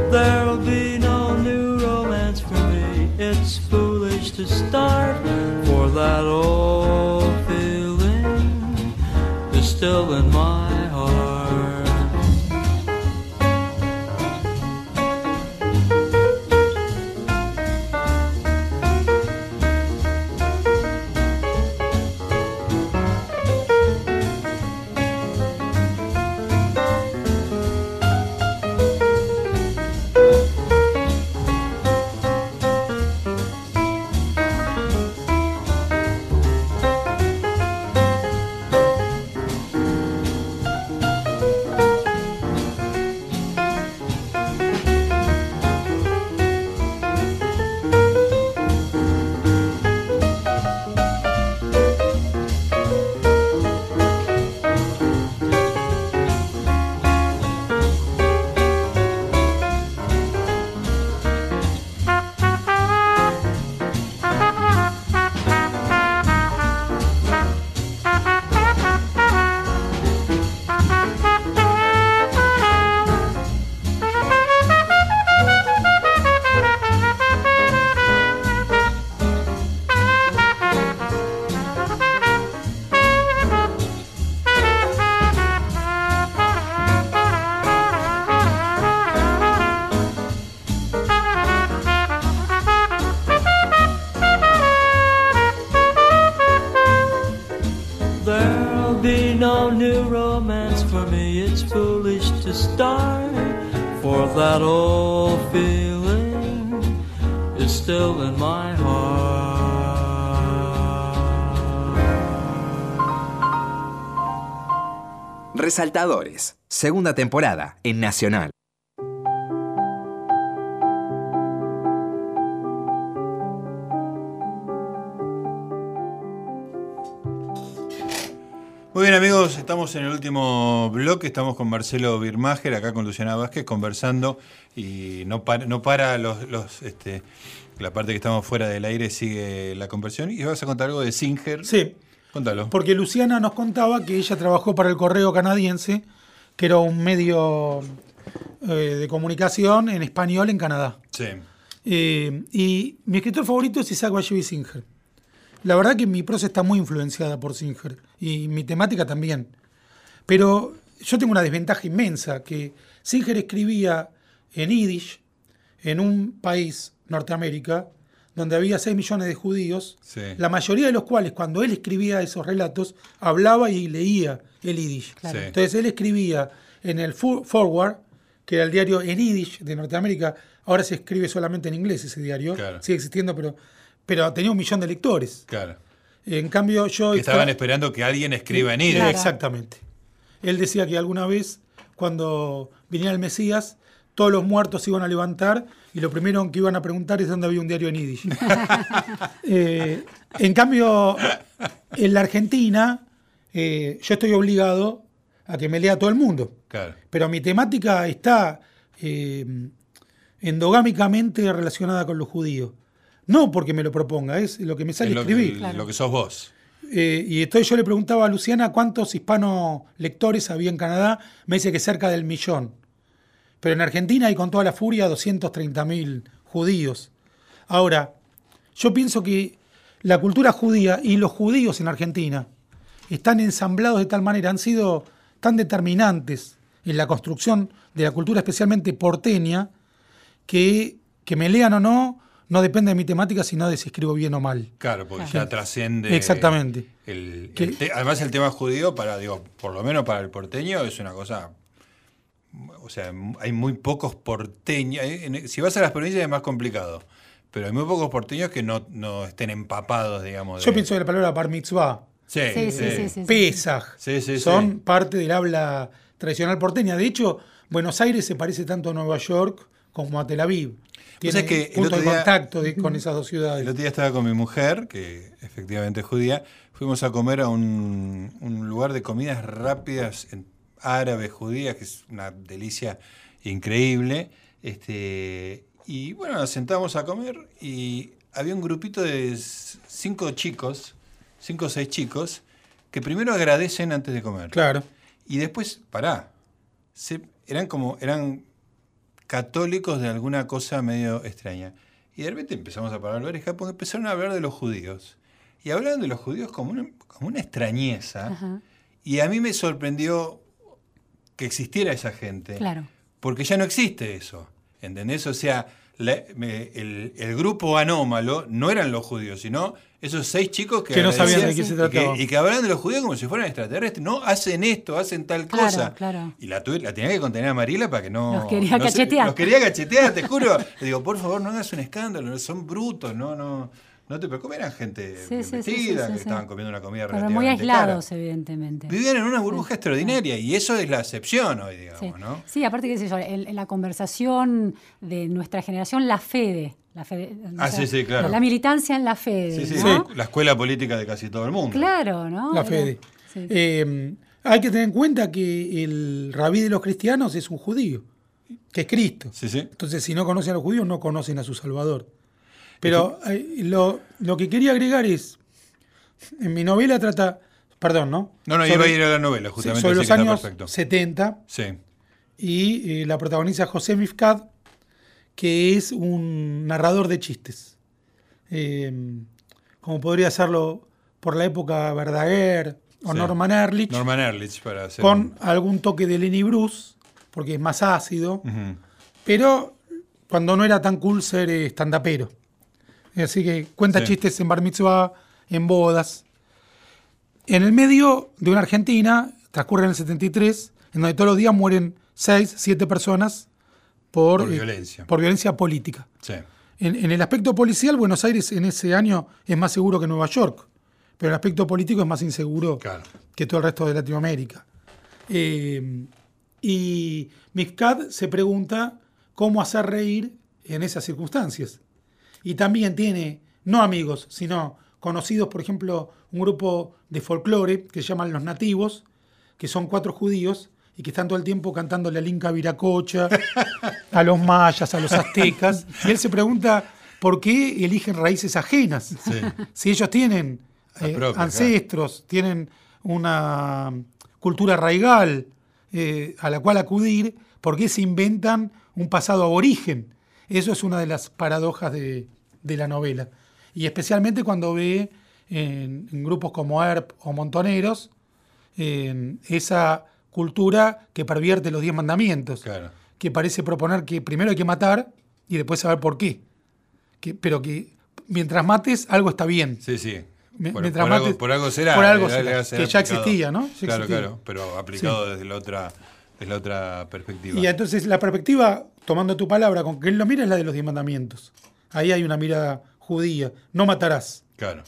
There'll be no new romance for me. It's foolish to start, for that old still in my Resaltadores, segunda temporada en Nacional. Muy bien amigos, estamos en el último bloque, estamos con Marcelo Birmacher, acá con Luciana Vázquez, conversando y no para, no para los, los, este, la parte que estamos fuera del aire sigue la conversión y vas a contar algo de Singer. Sí, Contalo. porque Luciana nos contaba que ella trabajó para el Correo Canadiense, que era un medio eh, de comunicación en español en Canadá. Sí. Eh, y mi escritor favorito es Isaac Bashevis Singer. La verdad que mi prosa está muy influenciada por Singer y mi temática también. Pero yo tengo una desventaja inmensa, que Singer escribía en Yiddish, en un país, Norteamérica, donde había 6 millones de judíos, Sí. la mayoría de los cuales cuando él escribía esos relatos, hablaba y leía el Yiddish. Claro. Sí. Entonces él escribía en el Forward, que era el diario en Yiddish de Norteamérica, ahora se escribe solamente en inglés ese diario, Claro. sigue existiendo, pero, pero tenía un millón de lectores. Claro. En cambio yo... Que estaban esperando que alguien escriba en Yiddish. Claro. Exactamente. Él decía que alguna vez, cuando viniera el Mesías, todos los muertos se iban a levantar y lo primero que iban a preguntar es dónde había un diario en Yiddish. Eh, en cambio, en la Argentina, eh, yo estoy obligado a que me lea todo el mundo. Claro. Pero mi temática está eh, endogámicamente relacionada con los judíos. No porque me lo proponga, es lo que me sale Es lo, escribir. que- Claro. lo que sos vos. Eh, y entonces yo le preguntaba a Luciana cuántos hispano lectores había en Canadá. Me dice que cerca del millón. Pero en Argentina hay con toda la furia 230.000 judíos. Ahora, yo pienso que la cultura judía y los judíos en Argentina están ensamblados de tal manera, han sido tan determinantes en la construcción de la cultura especialmente porteña, que, que me lean o no, no depende de mi temática, sino de si escribo bien o mal. Claro, porque Claro. ya trasciende. Exactamente. el- además, el tema judío, para, digo, por lo menos para el porteño, es una cosa. O sea, hay muy pocos porteños. eh, en- Si vas a las provincias es más complicado. Pero hay muy pocos porteños que no, no estén empapados, digamos. Yo de- pienso que la palabra bar mitzvah, Sí, Sí, sí, sí, sí. Pesaj, Sí, sí, son parte del habla tradicional porteña. De hecho, Buenos Aires se parece tanto a Nueva York como a Tel Aviv. Tiene sabés que el punto otro de día- contacto de- con esas dos ciudades. El otro día estaba con mi mujer, que efectivamente es judía. Fuimos a comer a un, un lugar de comidas rápidas en- árabes, judías, que es una delicia increíble. Este, y bueno, nos sentamos a comer y había un grupito de cinco chicos, cinco o seis chicos, que primero agradecen antes de comer. Claro. Y después, pará, se- eran como, eran católicos de alguna cosa medio extraña. Y de repente empezamos a parar la oreja porque empezaron a hablar de los judíos. Y hablaban de los judíos como una, como una extrañeza. Ajá, Y a mí me sorprendió que existiera esa gente. claro. Porque ya no existe eso. ¿Entendés? O sea, la- me- el, el grupo anómalo no eran los judíos, sino esos seis chicos que, Que no sabían de qué se y trataba. que, y que hablaban de los judíos como si fueran extraterrestres. No, hacen esto, hacen tal Claro, cosa. claro. Y la, tuve- la tenía que contener a Marila para que no. Los quería no se- cachetear. los quería cachetear, te juro. Le digo, por favor, no hagas un escándalo, son brutos, no, no. No te preocupes, eran gente Sí, bien sí, sí, sí, vestida, sí, que sí. estaban comiendo una comida Pero muy cara. aislados, evidentemente. Vivían en una burbuja extraordinaria y eso es la excepción hoy, digamos, Sí. ¿no? Sí, aparte que yo, en, en la conversación de nuestra generación, la FEDE. La FEDE Ah, sí, sí, claro. La militancia en la FEDE, Sí, sí, ¿no? la escuela política de casi todo el mundo. Claro, ¿no? La Fede. sí. Eh, hay que tener en cuenta que el rabí de los cristianos es un judío, que es Cristo. Sí, sí. Entonces, si no conocen a los judíos, no conocen a su Salvador. Pero eh, lo, lo que quería agregar es, en mi novela trata, perdón, ¿no? No, no, Sobre- iba a ir a la novela, justamente. sobre los que años perfecto. 70 Sí, y eh, la protagoniza José Mifkad, que es un narrador de chistes. Eh, como podría hacerlo por la época Verdaguer o Sí. Norman Ehrlich, Norman Ehrlich para hacer. con un- algún toque de Lenny Bruce, porque es más ácido, pero cuando no era tan cool ser eh, estandapero. Así que cuenta Sí. chistes en bar mitzvah, en bodas. En el medio de una Argentina, transcurre en el 73, en donde todos los días mueren 6, 7 personas por, Por eh, violencia. por violencia política. Sí. En, en el aspecto policial, Buenos Aires en ese año es más seguro que Nueva York, pero en el aspecto político es más inseguro Claro. que todo el resto de Latinoamérica. Eh, y Mifkad se pregunta cómo hacer reír en esas circunstancias. Y también tiene, no amigos, sino conocidos, por ejemplo, un grupo de folclore que se llaman Los Nativos, que son cuatro judíos y que están todo el tiempo cantándole al Inca Viracocha, a los mayas, a los aztecas. Y él se pregunta por qué eligen raíces ajenas. Sí. Si ellos tienen La eh, propia, ancestros, tienen una cultura raigal eh, a la cual acudir, ¿por qué se inventan un pasado aborigen? Eso es una de las paradojas de, de la novela. Y especialmente cuando ve en, en grupos como ERP o Montoneros esa cultura que pervierte los diez mandamientos, Claro. que parece proponer que primero hay que matar y después saber por qué. Que- pero que mientras mates, algo está bien. Sí, sí. Por, algo, mates- por algo será. por algo será, que ya aplicado. existía, ¿no? Ya claro, existía. claro. Pero aplicado desde la otra, desde la otra perspectiva. Y entonces la perspectiva, tomando tu palabra, con que él lo mira es la de los diez mandamientos. Ahí hay una mirada judía. No matarás. Claro.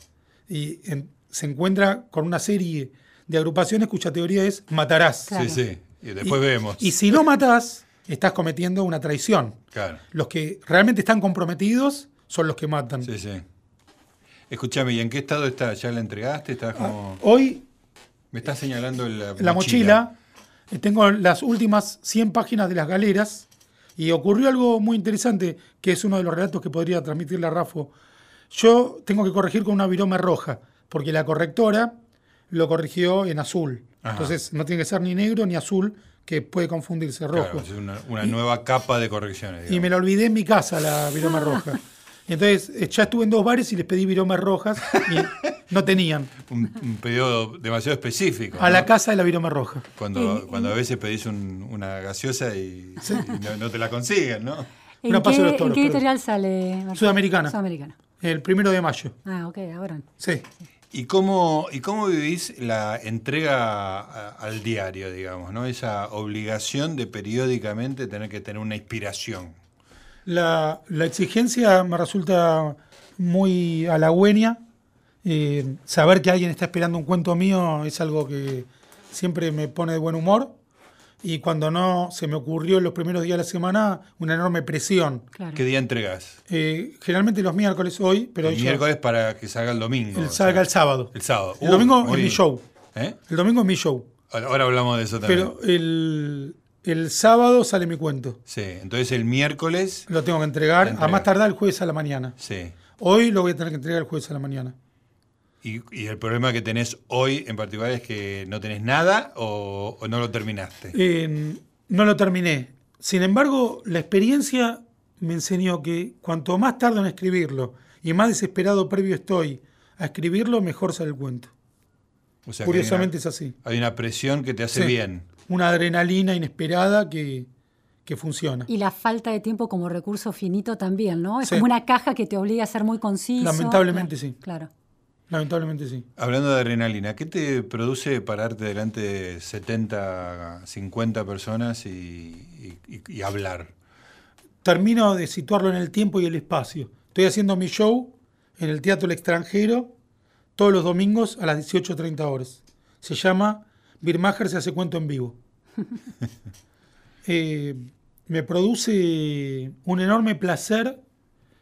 Y en- se encuentra con una serie de agrupaciones cuya teoría es matarás. Claro. Sí, sí. Y después y, vemos. Y si no matás, estás cometiendo una traición. Claro. Los que realmente están comprometidos son los que matan. Sí, sí. Escúchame, ¿y en qué estado está? ¿Ya la entregaste? ¿Estás como.? Hoy Me estás señalando la, la mochila, eh, tengo las últimas 100 páginas de las galeras y ocurrió algo muy interesante, que es uno de los relatos que podría transmitirle a Rafo. Yo tengo que corregir con una viroma roja, porque la correctora lo corrigió en azul. Ajá. Entonces no tiene que ser ni negro ni azul, que puede confundirse rojo. Claro, es una, una nueva capa de correcciones. Y me la olvidé en mi casa, la viroma roja. Entonces eh, ya estuve en dos bares y les pedí viromas rojas y no tenían. un, un pedido demasiado específico. A ¿no? la casa de la viroma roja. Cuando, cuando a veces pedís un- una gaseosa y, y no, no te la consiguen, ¿no? ¿En Una paso de qué, los toros, en qué editorial sale? Sudamericana. Sudamericana. El primero de mayo. Ah, ok, ahora. Sí. ¿Y cómo, ¿Y cómo vivís la entrega a- al diario, digamos, ¿no? Esa obligación de periódicamente tener que tener una inspiración. La, la exigencia me resulta muy halagüeña. Eh, saber que alguien está esperando un cuento mío es algo que siempre me pone de buen humor. Y cuando no, se me ocurrió en los primeros días de la semana una enorme presión. Claro. ¿Qué día entregás? Eh, generalmente los miércoles hoy, pero el yo- miércoles para que salga el domingo. el o salga sea, el sábado. El sábado. El Uh, domingo muy- es mi show. ¿Eh? El domingo es mi show. Ahora hablamos de eso también. Pero el, El sábado sale mi cuento. Sí, entonces el miércoles. Lo tengo que entregar Entrega. a más tardar el jueves a la mañana. Sí. Hoy lo voy a tener que entregar el jueves a la mañana. Y, y el problema que tenés hoy en particular es que no tenés nada o, o no lo terminaste. Eh, no lo terminé. Sin embargo, la experiencia me enseñó que cuanto más tardo en escribirlo y más desesperado previo estoy a escribirlo, mejor sale el cuento. O sea, que Curiosamente es así. hay una presión que te hace Sí. bien. Una adrenalina inesperada que, que funciona. Y la falta de tiempo como recurso finito también, ¿no? Es Sí. como una caja que te obliga a ser muy conciso. Lamentablemente Claro, sí. Claro. Lamentablemente sí. Hablando de adrenalina, ¿qué te produce pararte delante de 70, 50 personas y, y- y- y hablar? Termino de situarlo en el tiempo y el espacio. Estoy haciendo mi show en el Teatro El Extranjero todos los domingos a las 18.30 horas. Se llama Birmacher se hace cuento en vivo. Eh, me produce un enorme placer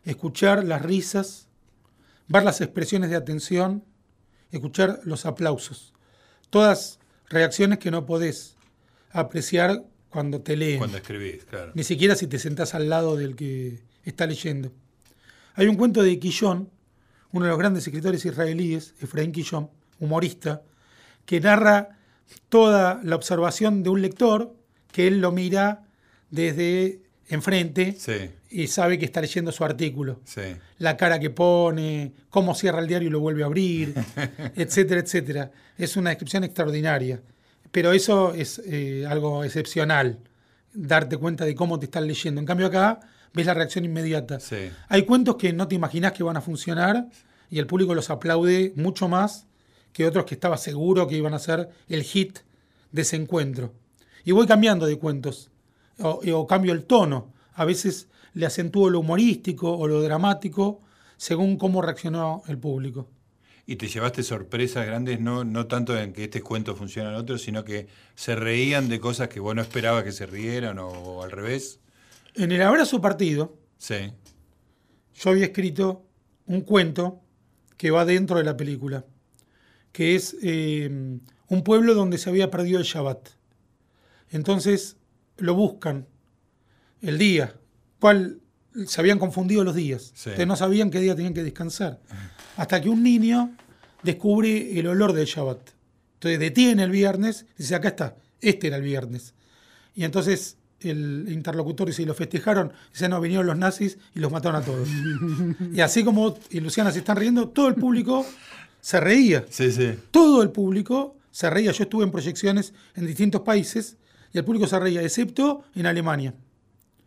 escuchar las risas, ver las expresiones de atención, escuchar los aplausos. Todas reacciones que no podés apreciar cuando te leen. Cuando escribís, claro. Ni siquiera si te sentás al lado del que está leyendo. Hay un cuento de Quillón, uno de los grandes escritores israelíes, Efraín Quillón, humorista, que narra toda la observación de un lector que él lo mira desde enfrente Sí, y sabe que está leyendo su artículo. sí. La cara que pone, cómo cierra el diario y lo vuelve a abrir, etcétera, etcétera. Es una descripción extraordinaria. Pero eso es eh, algo excepcional, darte cuenta de cómo te están leyendo. En cambio acá ves la reacción inmediata. Sí. Hay cuentos que no te imaginas que van a funcionar y el público los aplaude mucho más que otros que estaba seguro que iban a ser el hit de ese encuentro. Y voy cambiando de cuentos, o, o cambio el tono. A veces le acentúo lo humorístico o lo dramático según cómo reaccionó el público. ¿Y te llevaste sorpresas grandes, no, no tanto en que este cuento funciona en otros, sino que se reían de cosas que vos no esperabas que se rieran o, al revés? En el abrazo partido, Sí, yo había escrito un cuento que va dentro de la película, que es eh, un pueblo donde se había perdido el Shabbat. Entonces lo buscan el día, cual se habían confundido los días. Sí. Ustedes no sabían qué día tenían que descansar. Hasta que un niño descubre el olor del Shabbat. Entonces detiene el viernes y dice, acá está, este era el viernes. Y entonces el interlocutor dice, ¿y lo festejaron? Dice, no, vinieron los nazis y los mataron a todos. y así como y Luciana se están riendo, todo el público se reía. sí, sí. Todo el público se reía. Yo estuve en proyecciones en distintos países y el público se reía, excepto en Alemania.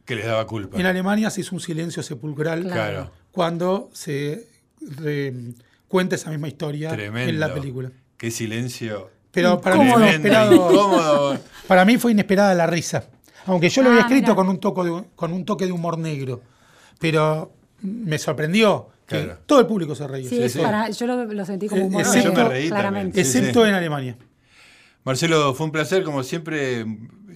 Que les daba culpa. En Alemania se hizo un silencio sepulcral Claro. cuando se re- cuenta esa misma historia Tremendo. en la película. Qué silencio. Pero para mí, fue inesperado, para mí fue inesperada la risa. Aunque yo lo había Ah, escrito con un, toque de, con un toque de humor negro. Pero me sorprendió Claro. todo el público se reía. Sí, es sí. para, yo lo, lo sentí como Eh, humor excepto- negro, yo me reí claramente. Excepto sí. en Alemania. Marcelo, fue un placer, como siempre.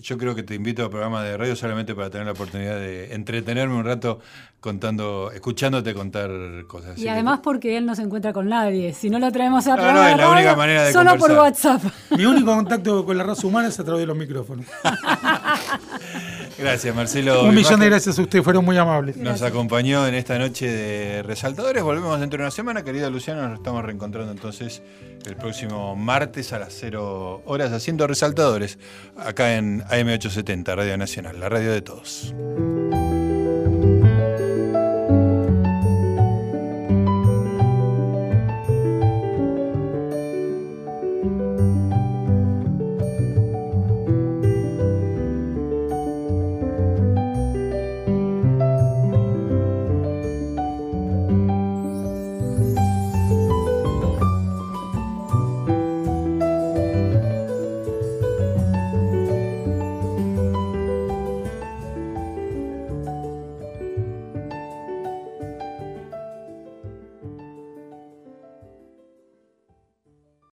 Yo creo que te invito a programas de radio solamente para tener la oportunidad de entretenerme un rato contando, escuchándote contar cosas. Así Y que- además porque él no se encuentra con nadie. Si no lo traemos a No, no, es la única radio, manera de Solo por. WhatsApp. Mi único contacto con la raza humana es a través de los micrófonos. Gracias, Marcelo. Un millón de gracias a ustedes, fueron muy amables. Nos acompañó en esta noche de Resaltadores. Volvemos dentro de una semana, querida Luciana. Nos estamos reencontrando entonces el próximo martes a las 0 horas haciendo Resaltadores acá en AM870, Radio Nacional, la radio de todos.